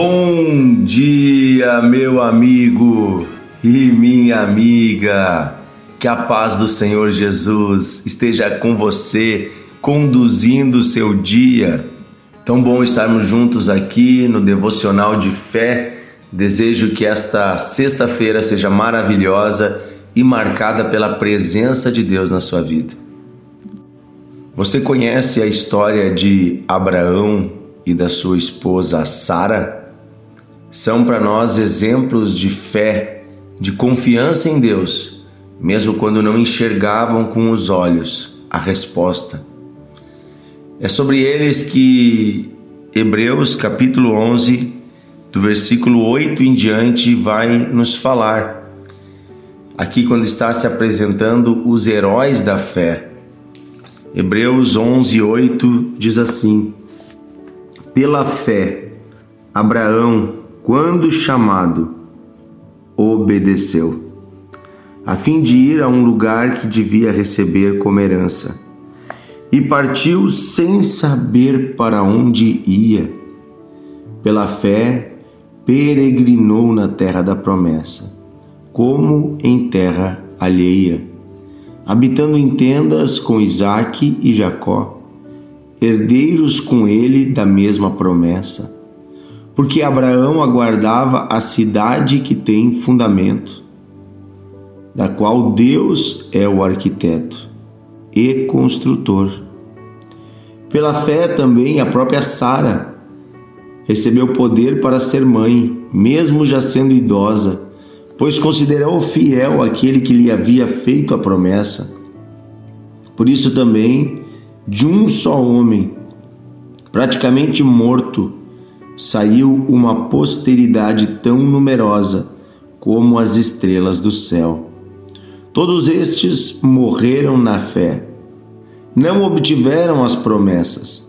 Bom dia, meu amigo e minha amiga. Que a paz do Senhor Jesus esteja com você, conduzindo o seu dia. Tão bom estarmos juntos aqui no devocional de fé. Desejo que esta sexta-feira seja maravilhosa e marcada pela presença de Deus na sua vida. Você conhece a história de Abraão e da sua esposa Sara? São para nós exemplos de fé, de confiança em Deus, mesmo quando não enxergavam com os olhos a resposta. É sobre eles que Hebreus capítulo 11, do versículo 8 em diante, vai nos falar. Aqui, quando está se apresentando os heróis da fé. Hebreus 11, 8 diz assim: Pela fé, Abraão, quando chamado, obedeceu, a fim de ir a um lugar que devia receber como herança, e partiu sem saber para onde ia. Pela fé, peregrinou na terra da promessa, como em terra alheia habitando em tendas com Isaque e Jacó, herdeiros com ele da mesma promessa, porque Abraão aguardava a cidade que tem fundamento, da qual Deus é o arquiteto e construtor. Pela fé também a própria Sara recebeu poder para ser mãe, mesmo já sendo idosa pois considerou fiel aquele que lhe havia feito a promessa. Por isso também, de um só homem, praticamente morto, saiu uma posteridade tão numerosa como as estrelas do céu. Todos estes morreram na fé. Não obtiveram as promessas,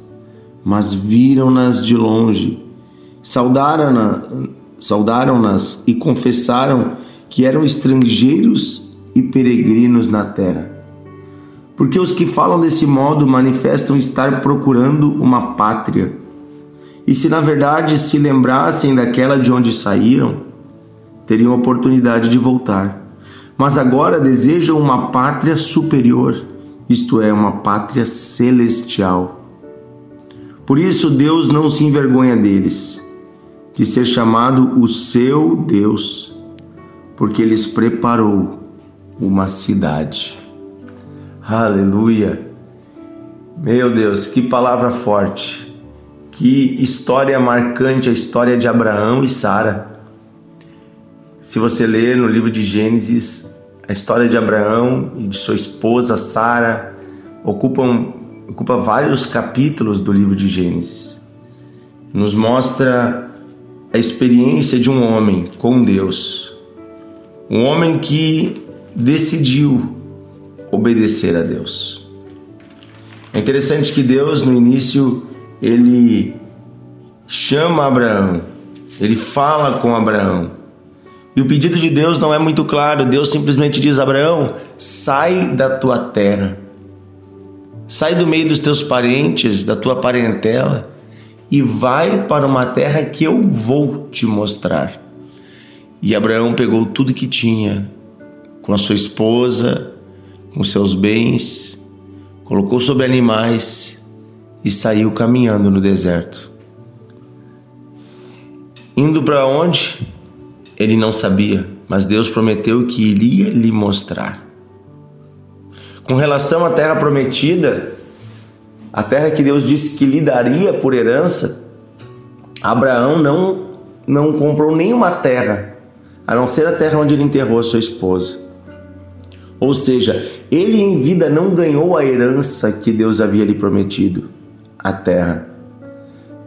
mas viram-nas de longe, saudaram-nas saudaram-nas e confessaram que eram estrangeiros e peregrinos na terra. Porque os que falam desse modo manifestam estar procurando uma pátria. E se na verdade se lembrassem daquela de onde saíram, teriam oportunidade de voltar. Mas agora desejam uma pátria superior, isto é, uma pátria celestial. Por isso Deus não se envergonha deles de ser chamado o seu Deus, porque lhes preparou uma cidade. Aleluia! Meu Deus, que palavra forte! Que história marcante a história de Abraão e Sara. Se você ler no livro de Gênesis, a história de Abraão e de sua esposa Sara ocupam ocupa vários capítulos do livro de Gênesis. Nos mostra a experiência de um homem com Deus, um homem que decidiu obedecer a Deus. É interessante que Deus no início ele chama Abraão, ele fala com Abraão. E o pedido de Deus não é muito claro, Deus simplesmente diz: Abraão, sai da tua terra, sai do meio dos teus parentes, da tua parentela e vai para uma terra que eu vou te mostrar. E Abraão pegou tudo que tinha, com a sua esposa, com seus bens, colocou sobre animais e saiu caminhando no deserto. Indo para onde? Ele não sabia, mas Deus prometeu que iria lhe mostrar. Com relação à terra prometida, a terra que Deus disse que lhe daria por herança, Abraão não, não comprou nenhuma terra, a não ser a terra onde ele enterrou a sua esposa. Ou seja, ele em vida não ganhou a herança que Deus havia lhe prometido, a terra.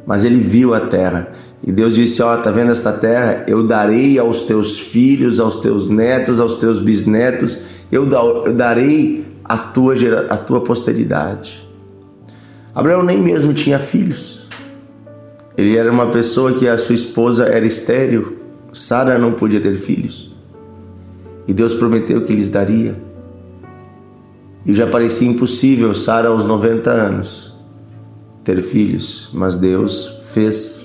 Mas ele viu a terra. E Deus disse: Ó, oh, tá vendo esta terra? Eu darei aos teus filhos, aos teus netos, aos teus bisnetos, eu darei a tua, a tua posteridade. Abraão nem mesmo tinha filhos. Ele era uma pessoa que a sua esposa era estéril. Sara não podia ter filhos. E Deus prometeu que lhes daria. E já parecia impossível Sara aos 90 anos ter filhos, mas Deus fez.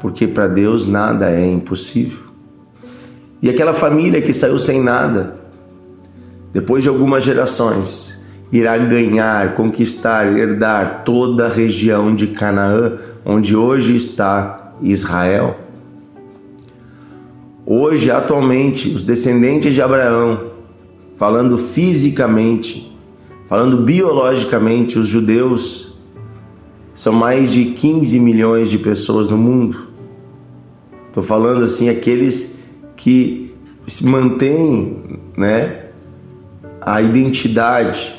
porque para Deus nada é impossível. E aquela família que saiu sem nada, depois de algumas gerações, irá ganhar, conquistar, herdar toda a região de Canaã, onde hoje está Israel. Hoje, atualmente, os descendentes de Abraão, falando fisicamente, falando biologicamente, os judeus são mais de 15 milhões de pessoas no mundo. Estou falando assim, aqueles que se mantêm, né, a identidade.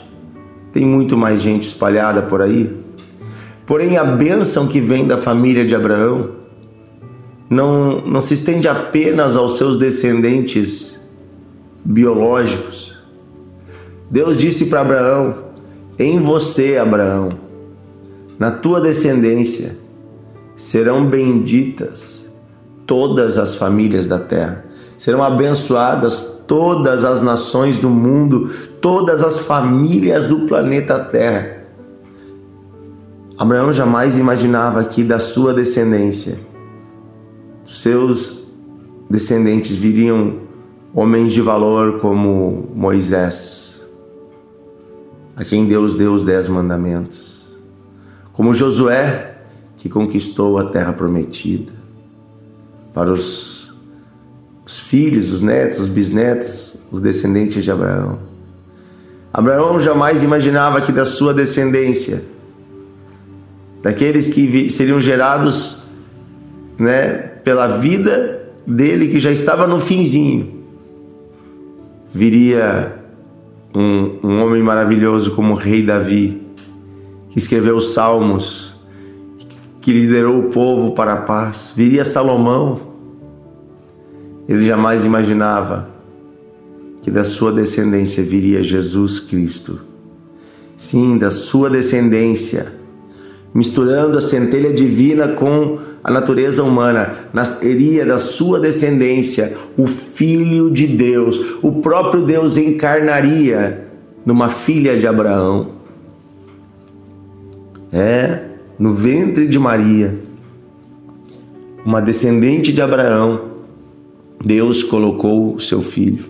Tem muito mais gente espalhada por aí. Porém, a bênção que vem da família de Abraão não, não se estende apenas aos seus descendentes biológicos. Deus disse para Abraão: Em você, Abraão, na tua descendência, serão benditas todas as famílias da terra, serão abençoadas todas as nações do mundo, todas as famílias do planeta Terra. Abraão jamais imaginava que da sua descendência seus descendentes viriam homens de valor como Moisés, a quem Deus deu os dez mandamentos, como Josué, que conquistou a terra prometida, para os, os filhos, os netos, os bisnetos, os descendentes de Abraão. Abraão jamais imaginava que da sua descendência, daqueles que seriam gerados, né, pela vida dele que já estava no finzinho, viria um, um homem maravilhoso como o rei Davi, que escreveu os salmos, que liderou o povo para a paz. Viria Salomão. Ele jamais imaginava que da sua descendência viria Jesus Cristo. Sim, da sua descendência misturando a centelha divina com a natureza humana, nasceria da sua descendência o Filho de Deus. O próprio Deus encarnaria numa filha de Abraão. É, no ventre de Maria, uma descendente de Abraão, Deus colocou o seu filho.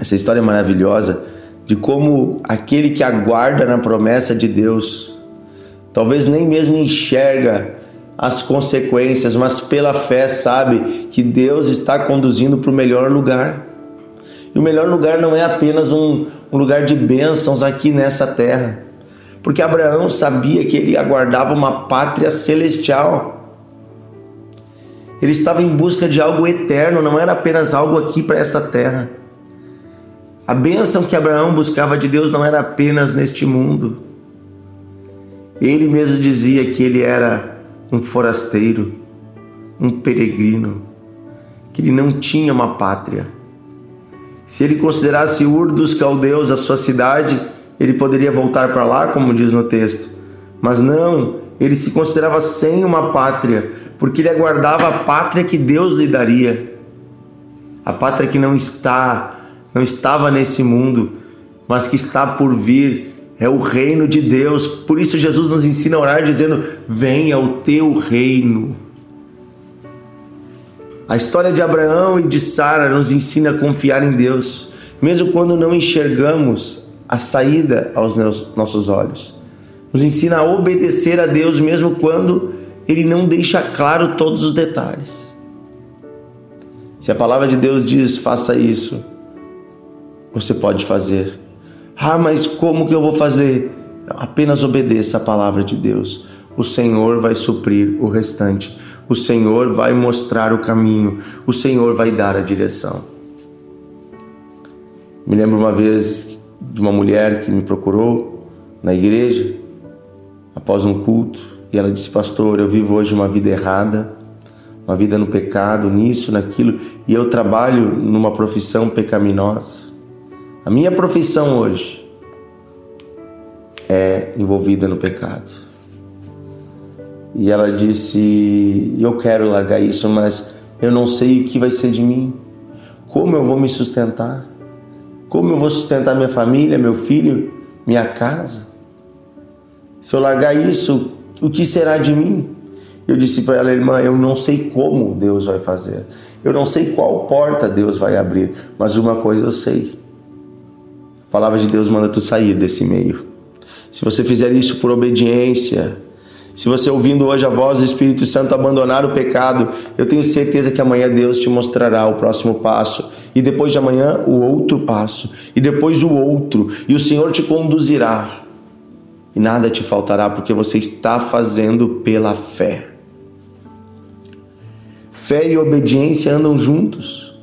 Essa história é maravilhosa de como aquele que aguarda na promessa de Deus talvez nem mesmo enxerga as consequências, mas pela fé sabe que Deus está conduzindo para o melhor lugar. E o melhor lugar não é apenas um, um lugar de bênçãos aqui nessa terra, porque Abraão sabia que ele aguardava uma pátria celestial. Ele estava em busca de algo eterno, não era apenas algo aqui para essa terra. A bênção que Abraão buscava de Deus não era apenas neste mundo ele mesmo dizia que ele era um forasteiro, um peregrino, que ele não tinha uma pátria. Se ele considerasse Ur dos Caldeus a sua cidade, ele poderia voltar para lá, como diz no texto. Mas não, ele se considerava sem uma pátria, porque ele aguardava a pátria que Deus lhe daria. A pátria que não está, não estava nesse mundo, mas que está por vir é o reino de Deus. Por isso Jesus nos ensina a orar dizendo: Venha o teu reino. A história de Abraão e de Sara nos ensina a confiar em Deus, mesmo quando não enxergamos a saída aos nossos olhos. Nos ensina a obedecer a Deus, mesmo quando Ele não deixa claro todos os detalhes. Se a palavra de Deus diz faça isso, você pode fazer. Ah, mas como que eu vou fazer? Apenas obedeça a palavra de Deus. O Senhor vai suprir o restante. O Senhor vai mostrar o caminho. O Senhor vai dar a direção. Me lembro uma vez de uma mulher que me procurou na igreja após um culto e ela disse: Pastor, eu vivo hoje uma vida errada, uma vida no pecado, nisso, naquilo, e eu trabalho numa profissão pecaminosa. A minha profissão hoje é envolvida no pecado. E ela disse: Eu quero largar isso, mas eu não sei o que vai ser de mim. Como eu vou me sustentar? Como eu vou sustentar minha família, meu filho, minha casa? Se eu largar isso, o que será de mim? Eu disse para ela, irmã, eu não sei como Deus vai fazer. Eu não sei qual porta Deus vai abrir, mas uma coisa eu sei. A palavra de Deus manda tu sair desse meio. Se você fizer isso por obediência, se você ouvindo hoje a voz do Espírito Santo abandonar o pecado, eu tenho certeza que amanhã Deus te mostrará o próximo passo, e depois de amanhã o outro passo, e depois o outro, e o Senhor te conduzirá. E nada te faltará porque você está fazendo pela fé. Fé e obediência andam juntos.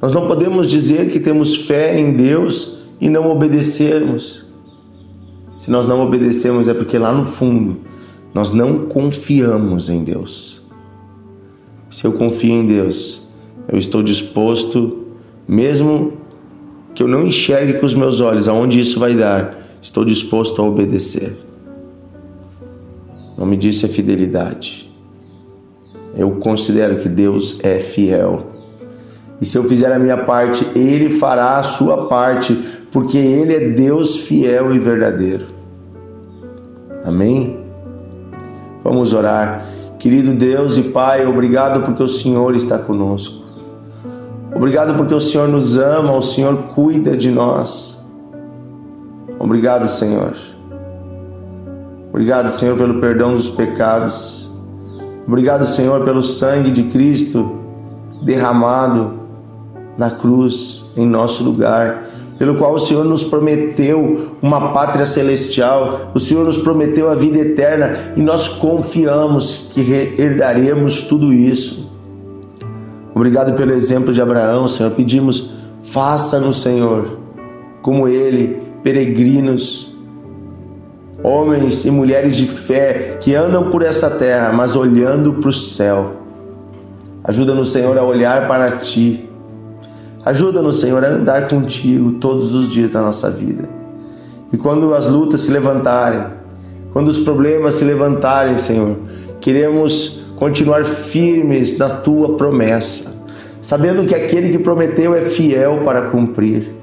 Nós não podemos dizer que temos fé em Deus e não obedecermos. Se nós não obedecemos é porque lá no fundo nós não confiamos em Deus. Se eu confio em Deus, eu estou disposto, mesmo que eu não enxergue com os meus olhos aonde isso vai dar, estou disposto a obedecer. O nome disso é fidelidade. Eu considero que Deus é fiel. E se eu fizer a minha parte, Ele fará a sua parte, porque Ele é Deus fiel e verdadeiro. Amém? Vamos orar. Querido Deus e Pai, obrigado porque o Senhor está conosco. Obrigado porque o Senhor nos ama, o Senhor cuida de nós. Obrigado, Senhor. Obrigado, Senhor, pelo perdão dos pecados. Obrigado, Senhor, pelo sangue de Cristo derramado na cruz em nosso lugar pelo qual o Senhor nos prometeu uma pátria celestial, o Senhor nos prometeu a vida eterna e nós confiamos que herdaremos tudo isso. Obrigado pelo exemplo de Abraão, Senhor. Pedimos, faça-nos, Senhor, como ele, peregrinos, homens e mulheres de fé que andam por essa terra, mas olhando para o céu. Ajuda-nos, Senhor, a olhar para ti Ajuda-nos, Senhor, a andar contigo todos os dias da nossa vida. E quando as lutas se levantarem, quando os problemas se levantarem, Senhor, queremos continuar firmes na tua promessa, sabendo que aquele que prometeu é fiel para cumprir.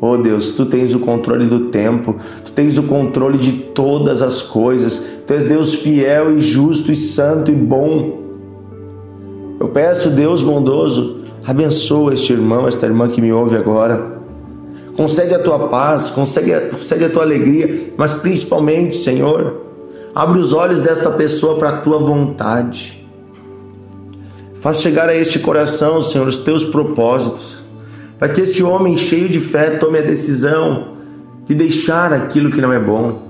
Oh Deus, tu tens o controle do tempo, tu tens o controle de todas as coisas, tu és Deus fiel e justo e santo e bom. Eu peço, Deus bondoso, Abençoa este irmão, esta irmã que me ouve agora. Concede a tua paz, concede a tua alegria, mas principalmente, Senhor, abre os olhos desta pessoa para a tua vontade. Faz chegar a este coração, Senhor, os teus propósitos, para que este homem cheio de fé tome a decisão de deixar aquilo que não é bom,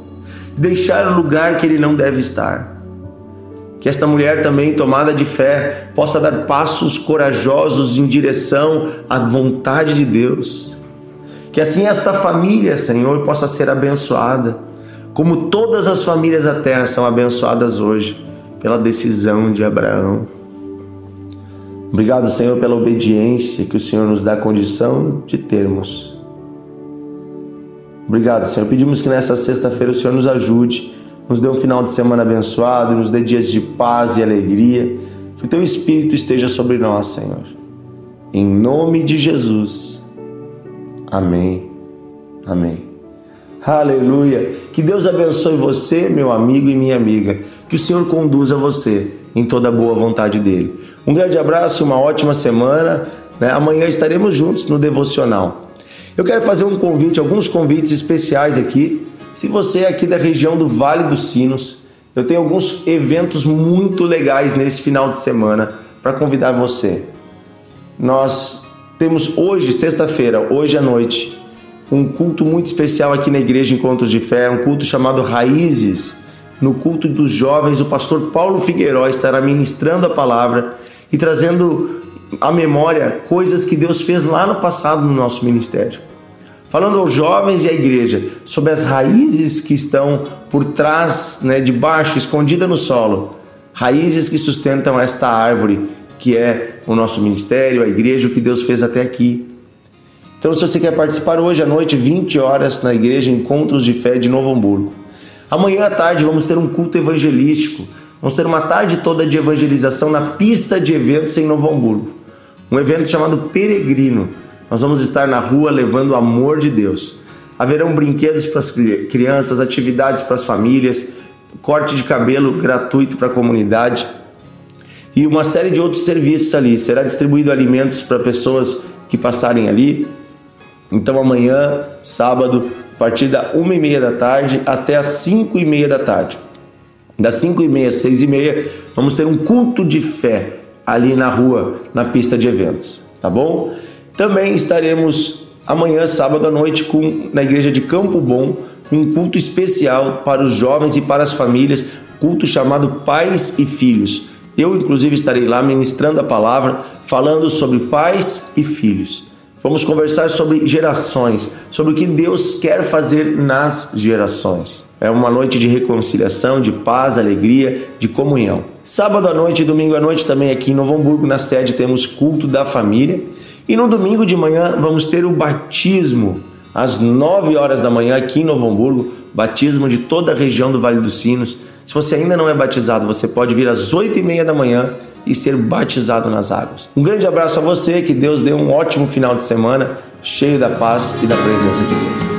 de deixar o lugar que ele não deve estar que esta mulher também, tomada de fé, possa dar passos corajosos em direção à vontade de Deus. Que assim esta família, Senhor, possa ser abençoada, como todas as famílias da terra são abençoadas hoje, pela decisão de Abraão. Obrigado, Senhor, pela obediência que o Senhor nos dá condição de termos. Obrigado, Senhor. Pedimos que nesta sexta-feira o Senhor nos ajude nos dê um final de semana abençoado, nos dê dias de paz e alegria. Que o teu Espírito esteja sobre nós, Senhor. Em nome de Jesus. Amém. Amém. Aleluia. Que Deus abençoe você, meu amigo e minha amiga. Que o Senhor conduza você em toda a boa vontade dele. Um grande abraço uma ótima semana. Né? Amanhã estaremos juntos no devocional. Eu quero fazer um convite, alguns convites especiais aqui se você é aqui da região do Vale dos Sinos, eu tenho alguns eventos muito legais nesse final de semana para convidar você. Nós temos hoje, sexta-feira, hoje à noite, um culto muito especial aqui na Igreja Encontros de Fé, um culto chamado Raízes. No culto dos jovens, o pastor Paulo Figueiró estará ministrando a palavra e trazendo à memória coisas que Deus fez lá no passado no nosso ministério falando aos jovens e à igreja sobre as raízes que estão por trás, né, de baixo, escondida no solo, raízes que sustentam esta árvore que é o nosso ministério, a igreja, o que Deus fez até aqui. Então, se você quer participar hoje à noite, 20 horas, na igreja Encontros de Fé de Novo Hamburgo. Amanhã à tarde vamos ter um culto evangelístico. Vamos ter uma tarde toda de evangelização na pista de eventos em Novo Hamburgo. Um evento chamado Peregrino nós vamos estar na rua levando o amor de Deus. Haverão brinquedos para as crianças, atividades para as famílias, corte de cabelo gratuito para a comunidade e uma série de outros serviços ali. Será distribuído alimentos para pessoas que passarem ali. Então amanhã, sábado, a partir da uma e meia da tarde até as cinco e meia da tarde. Das cinco e meia às seis e meia, vamos ter um culto de fé ali na rua, na pista de eventos, tá bom? Também estaremos amanhã, sábado à noite, com, na igreja de Campo Bom, um culto especial para os jovens e para as famílias, culto chamado Pais e Filhos. Eu, inclusive, estarei lá ministrando a palavra, falando sobre pais e filhos. Vamos conversar sobre gerações, sobre o que Deus quer fazer nas gerações. É uma noite de reconciliação, de paz, alegria, de comunhão. Sábado à noite e domingo à noite também aqui em Novo Hamburgo, na sede, temos culto da família. E no domingo de manhã vamos ter o batismo às 9 horas da manhã aqui em Novo Hamburgo, batismo de toda a região do Vale dos Sinos. Se você ainda não é batizado, você pode vir às 8 e meia da manhã e ser batizado nas águas. Um grande abraço a você, que Deus dê um ótimo final de semana, cheio da paz e da presença de Deus.